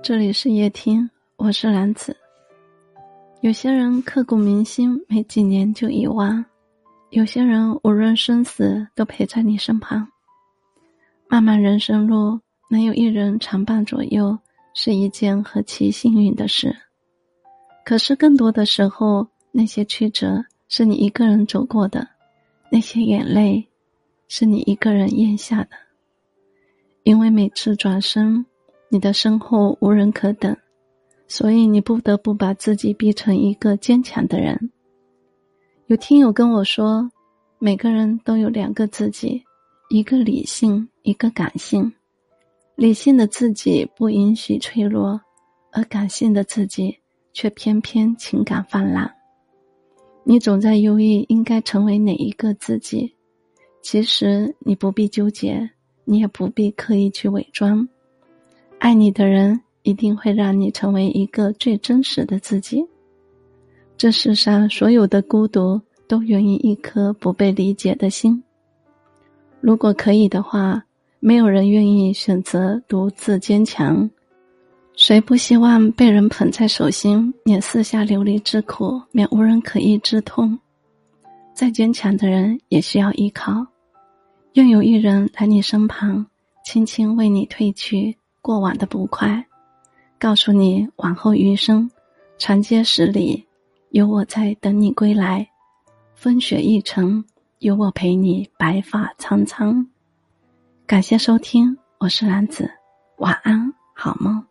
这里是夜听，我是兰子。有些人刻骨铭心，没几年就遗忘；有些人无论生死都陪在你身旁。漫漫人生路，能有一人常伴左右，是一件何其幸运的事。可是更多的时候，那些曲折是你一个人走过的，那些眼泪是你一个人咽下的。因为每次转身。你的身后无人可等，所以你不得不把自己逼成一个坚强的人。有听友跟我说，每个人都有两个自己，一个理性，一个感性。理性的自己不允许脆弱，而感性的自己却偏偏情感泛滥。你总在犹豫应该成为哪一个自己，其实你不必纠结，你也不必刻意去伪装。爱你的人一定会让你成为一个最真实的自己。这世上所有的孤独都源于一颗不被理解的心。如果可以的话，没有人愿意选择独自坚强。谁不希望被人捧在手心，免四下流离之苦，免无人可依之痛？再坚强的人也需要依靠，愿有一人来你身旁，轻轻为你褪去。过往的不快，告诉你往后余生，长街十里，有我在等你归来；风雪一程，有我陪你白发苍苍。感谢收听，我是兰子，晚安，好梦。